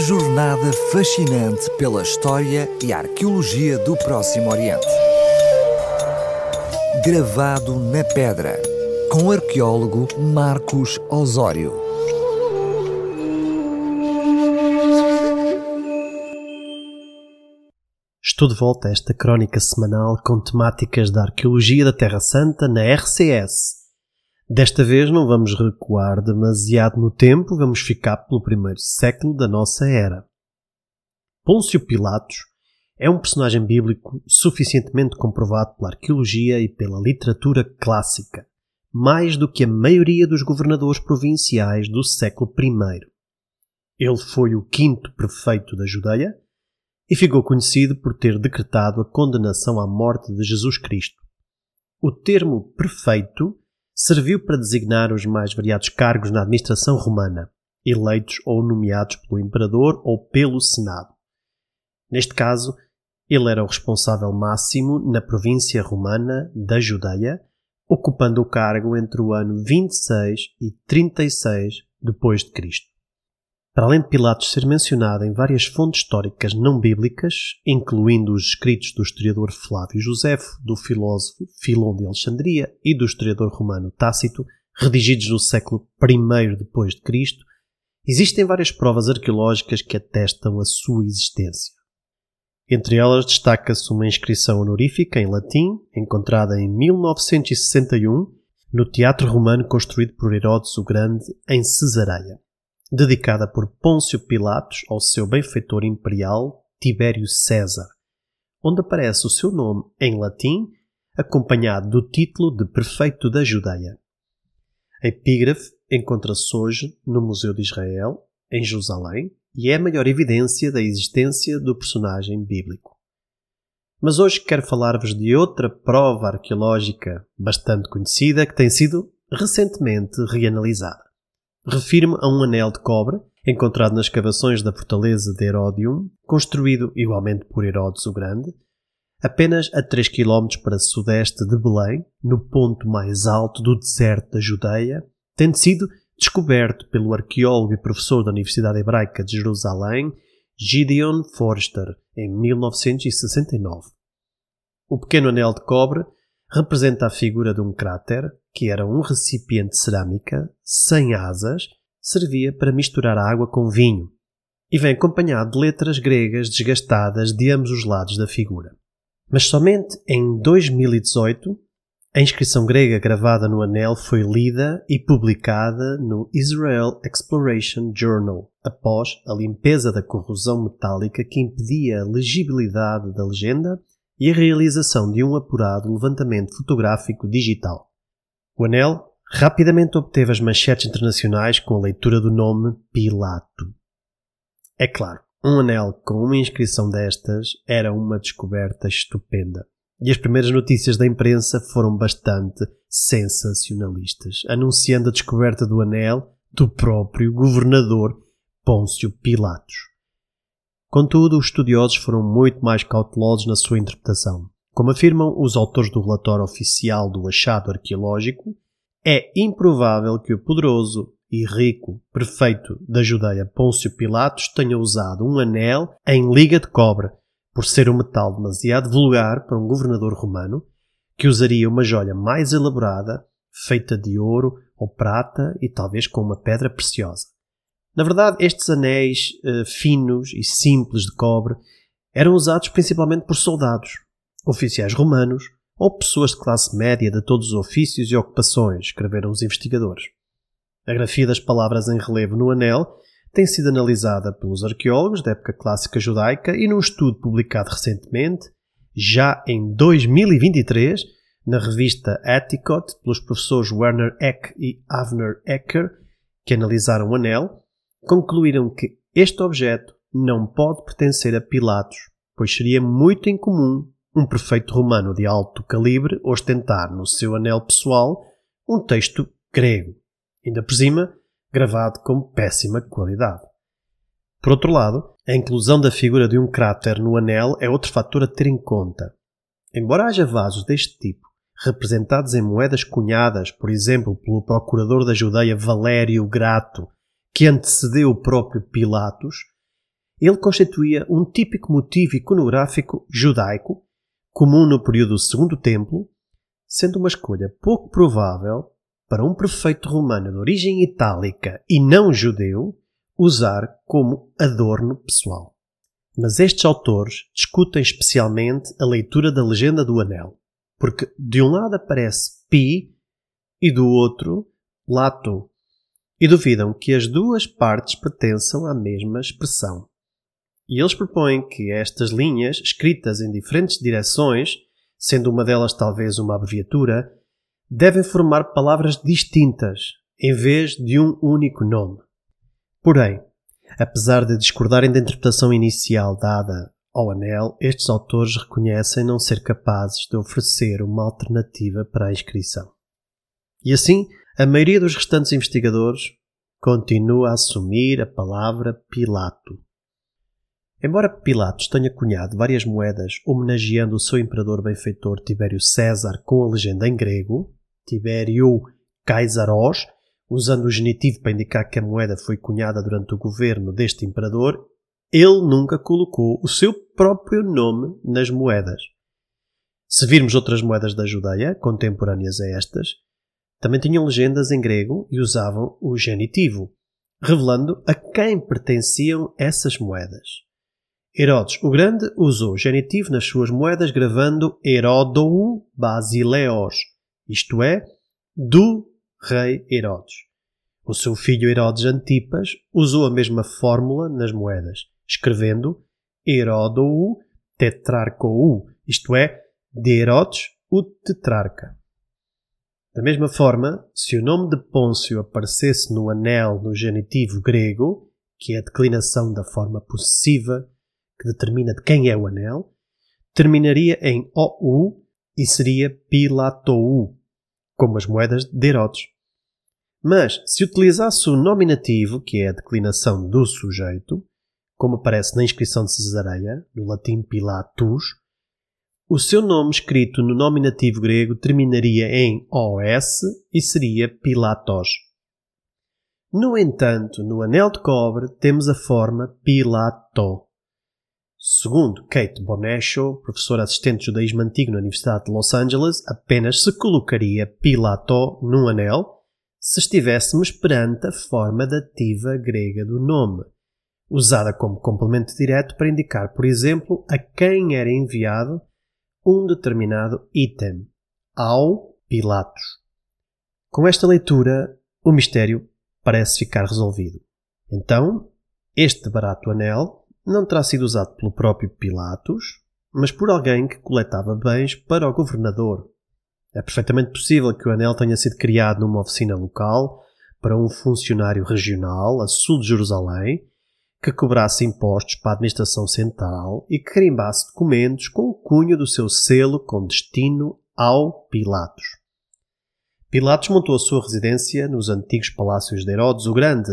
Jornada fascinante pela história e arqueologia do Próximo Oriente. Gravado na pedra, com o arqueólogo Marcos Osório. Estou de volta a esta crónica semanal com temáticas da arqueologia da Terra Santa na RCS Desta vez não vamos recuar demasiado no tempo, vamos ficar pelo primeiro século da nossa era. Pôncio Pilatos é um personagem bíblico suficientemente comprovado pela arqueologia e pela literatura clássica, mais do que a maioria dos governadores provinciais do século I. Ele foi o quinto prefeito da Judeia e ficou conhecido por ter decretado a condenação à morte de Jesus Cristo. O termo prefeito serviu para designar os mais variados cargos na administração romana, eleitos ou nomeados pelo imperador ou pelo Senado. Neste caso, ele era o responsável máximo na província romana da Judeia, ocupando o cargo entre o ano 26 e 36 depois de Cristo. Para além de Pilatos ser mencionado em várias fontes históricas não bíblicas, incluindo os escritos do historiador Flávio Josefo, do filósofo Filon de Alexandria e do historiador romano Tácito, redigidos no século I depois de Cristo, existem várias provas arqueológicas que atestam a sua existência. Entre elas destaca-se uma inscrição honorífica em latim, encontrada em 1961 no teatro romano construído por Herodes o Grande em Cesareia dedicada por Pôncio Pilatos ao seu benfeitor imperial Tibério César, onde aparece o seu nome em latim, acompanhado do título de prefeito da Judeia. A epígrafe encontra-se hoje no Museu de Israel, em Jerusalém, e é a maior evidência da existência do personagem bíblico. Mas hoje quero falar-vos de outra prova arqueológica bastante conhecida que tem sido recentemente reanalisada. Refirme a um anel de cobre encontrado nas escavações da fortaleza de Herodium, construído igualmente por Herodes o Grande, apenas a 3 km para sudeste de Belém, no ponto mais alto do deserto da Judeia, tendo sido descoberto pelo arqueólogo e professor da Universidade Hebraica de Jerusalém, Gideon Forster, em 1969. O pequeno anel de cobre representa a figura de um cráter, que era um recipiente de cerâmica sem asas, servia para misturar água com vinho, e vem acompanhado de letras gregas desgastadas de ambos os lados da figura. Mas somente em 2018 a inscrição grega gravada no anel foi lida e publicada no Israel Exploration Journal, após a limpeza da corrosão metálica que impedia a legibilidade da legenda e a realização de um apurado levantamento fotográfico digital. O anel rapidamente obteve as manchetes internacionais com a leitura do nome Pilato. É claro, um anel com uma inscrição destas era uma descoberta estupenda. E as primeiras notícias da imprensa foram bastante sensacionalistas, anunciando a descoberta do anel do próprio governador Pôncio Pilatos. Contudo, os estudiosos foram muito mais cautelosos na sua interpretação. Como afirmam os autores do relatório oficial do achado arqueológico, é improvável que o poderoso e rico prefeito da Judeia Pôncio Pilatos tenha usado um anel em liga de cobre, por ser um metal demasiado vulgar para um governador romano, que usaria uma joia mais elaborada, feita de ouro ou prata e talvez com uma pedra preciosa. Na verdade, estes anéis uh, finos e simples de cobre eram usados principalmente por soldados, oficiais romanos ou pessoas de classe média de todos os ofícios e ocupações, escreveram os investigadores. A grafia das palavras em relevo no anel tem sido analisada pelos arqueólogos da época clássica judaica e num estudo publicado recentemente, já em 2023, na revista Atticot, pelos professores Werner Eck e Avner Ecker, que analisaram o anel, concluíram que este objeto não pode pertencer a Pilatos, pois seria muito incomum um prefeito romano de alto calibre ostentar no seu anel pessoal um texto grego, ainda por cima gravado com péssima qualidade. Por outro lado, a inclusão da figura de um cráter no anel é outro fator a ter em conta. Embora haja vasos deste tipo, representados em moedas cunhadas, por exemplo, pelo procurador da Judeia Valério Grato que antecedeu o próprio Pilatos, ele constituía um típico motivo iconográfico judaico, comum no período do Segundo Templo, sendo uma escolha pouco provável para um prefeito romano de origem itálica e não judeu usar como adorno pessoal. Mas estes autores discutem especialmente a leitura da legenda do anel, porque de um lado aparece pi e do outro lato, e duvidam que as duas partes pertençam à mesma expressão. E eles propõem que estas linhas, escritas em diferentes direções, sendo uma delas talvez uma abreviatura, devem formar palavras distintas, em vez de um único nome. Porém, apesar de discordarem da interpretação inicial dada ao anel, estes autores reconhecem não ser capazes de oferecer uma alternativa para a inscrição. E assim, a maioria dos restantes investigadores continua a assumir a palavra Pilato. Embora Pilatos tenha cunhado várias moedas homenageando o seu imperador benfeitor Tibério César com a legenda em grego, Tibério Kaisaros, usando o genitivo para indicar que a moeda foi cunhada durante o governo deste imperador, ele nunca colocou o seu próprio nome nas moedas. Se virmos outras moedas da Judeia, contemporâneas a estas, também tinham legendas em grego e usavam o genitivo, revelando a quem pertenciam essas moedas. Herodes o Grande usou o genitivo nas suas moedas, gravando Herodou Basileos, isto é, do rei Herodes. O seu filho Herodes Antipas usou a mesma fórmula nas moedas, escrevendo Herodou Tetrarcou, isto é, de Herodes o tetrarca. Da mesma forma, se o nome de Pôncio aparecesse no anel no genitivo grego, que é a declinação da forma possessiva que determina de quem é o anel, terminaria em OU e seria Pilatou, como as moedas de Herodes. Mas, se utilizasse o nominativo, que é a declinação do sujeito, como aparece na inscrição de Cesareia, no latim Pilatus, o seu nome escrito no nominativo grego terminaria em OS e seria Pilatos. No entanto, no anel de cobre temos a forma Pilato. Segundo Kate Bonesho, professora assistente de judaísmo antigo na Universidade de Los Angeles, apenas se colocaria Pilato num anel se estivéssemos perante a forma dativa grega do nome, usada como complemento direto para indicar, por exemplo, a quem era enviado um determinado item, ao Pilatos. Com esta leitura, o mistério parece ficar resolvido. Então, este barato anel não terá sido usado pelo próprio Pilatos, mas por alguém que coletava bens para o governador. É perfeitamente possível que o anel tenha sido criado numa oficina local para um funcionário regional a sul de Jerusalém que cobrasse impostos para a administração central e que carimbasse documentos com o cunho do seu selo com destino ao Pilatos. Pilatos montou a sua residência nos antigos palácios de Herodes o Grande,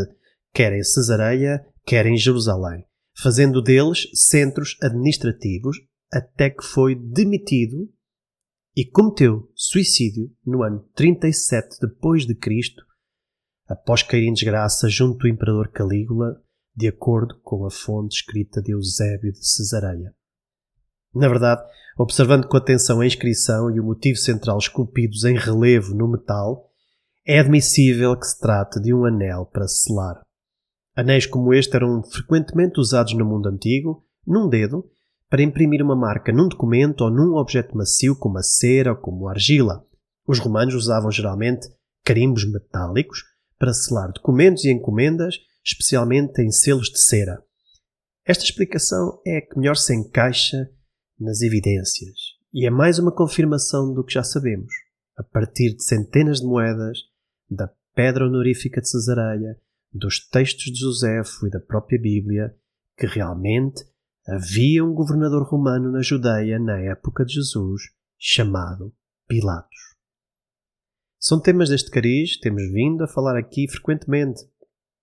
quer em Cesareia, quer em Jerusalém fazendo deles centros administrativos até que foi demitido e cometeu suicídio no ano 37 depois de Cristo, após cair em desgraça junto do imperador Calígula, de acordo com a fonte escrita de Eusébio de Cesareia. Na verdade, observando com atenção a inscrição e o motivo central esculpidos em relevo no metal, é admissível que se trate de um anel para selar. Anéis como este eram frequentemente usados no mundo antigo, num dedo, para imprimir uma marca num documento ou num objeto macio como a cera ou como a argila. Os romanos usavam geralmente carimbos metálicos para selar documentos e encomendas, especialmente em selos de cera. Esta explicação é a que melhor se encaixa nas evidências e é mais uma confirmação do que já sabemos. A partir de centenas de moedas, da pedra honorífica de Cesareia, dos textos de Joséfo e da própria Bíblia que realmente havia um governador romano na Judeia na época de Jesus chamado Pilatos. São temas deste cariz, temos vindo a falar aqui frequentemente.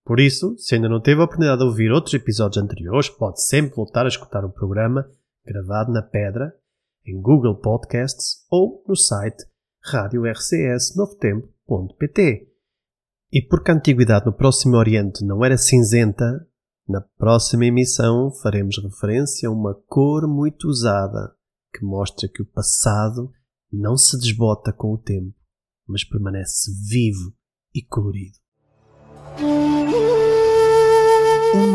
Por isso, se ainda não teve a oportunidade de ouvir outros episódios anteriores, pode sempre voltar a escutar o programa gravado na pedra em Google Podcasts ou no site radiorcsnovotempo.pt. E porque a antiguidade no Próximo Oriente não era cinzenta, Na próxima emissão faremos referência a uma cor muito usada que mostra que o passado não se desbota com o tempo, mas permanece vivo e colorido.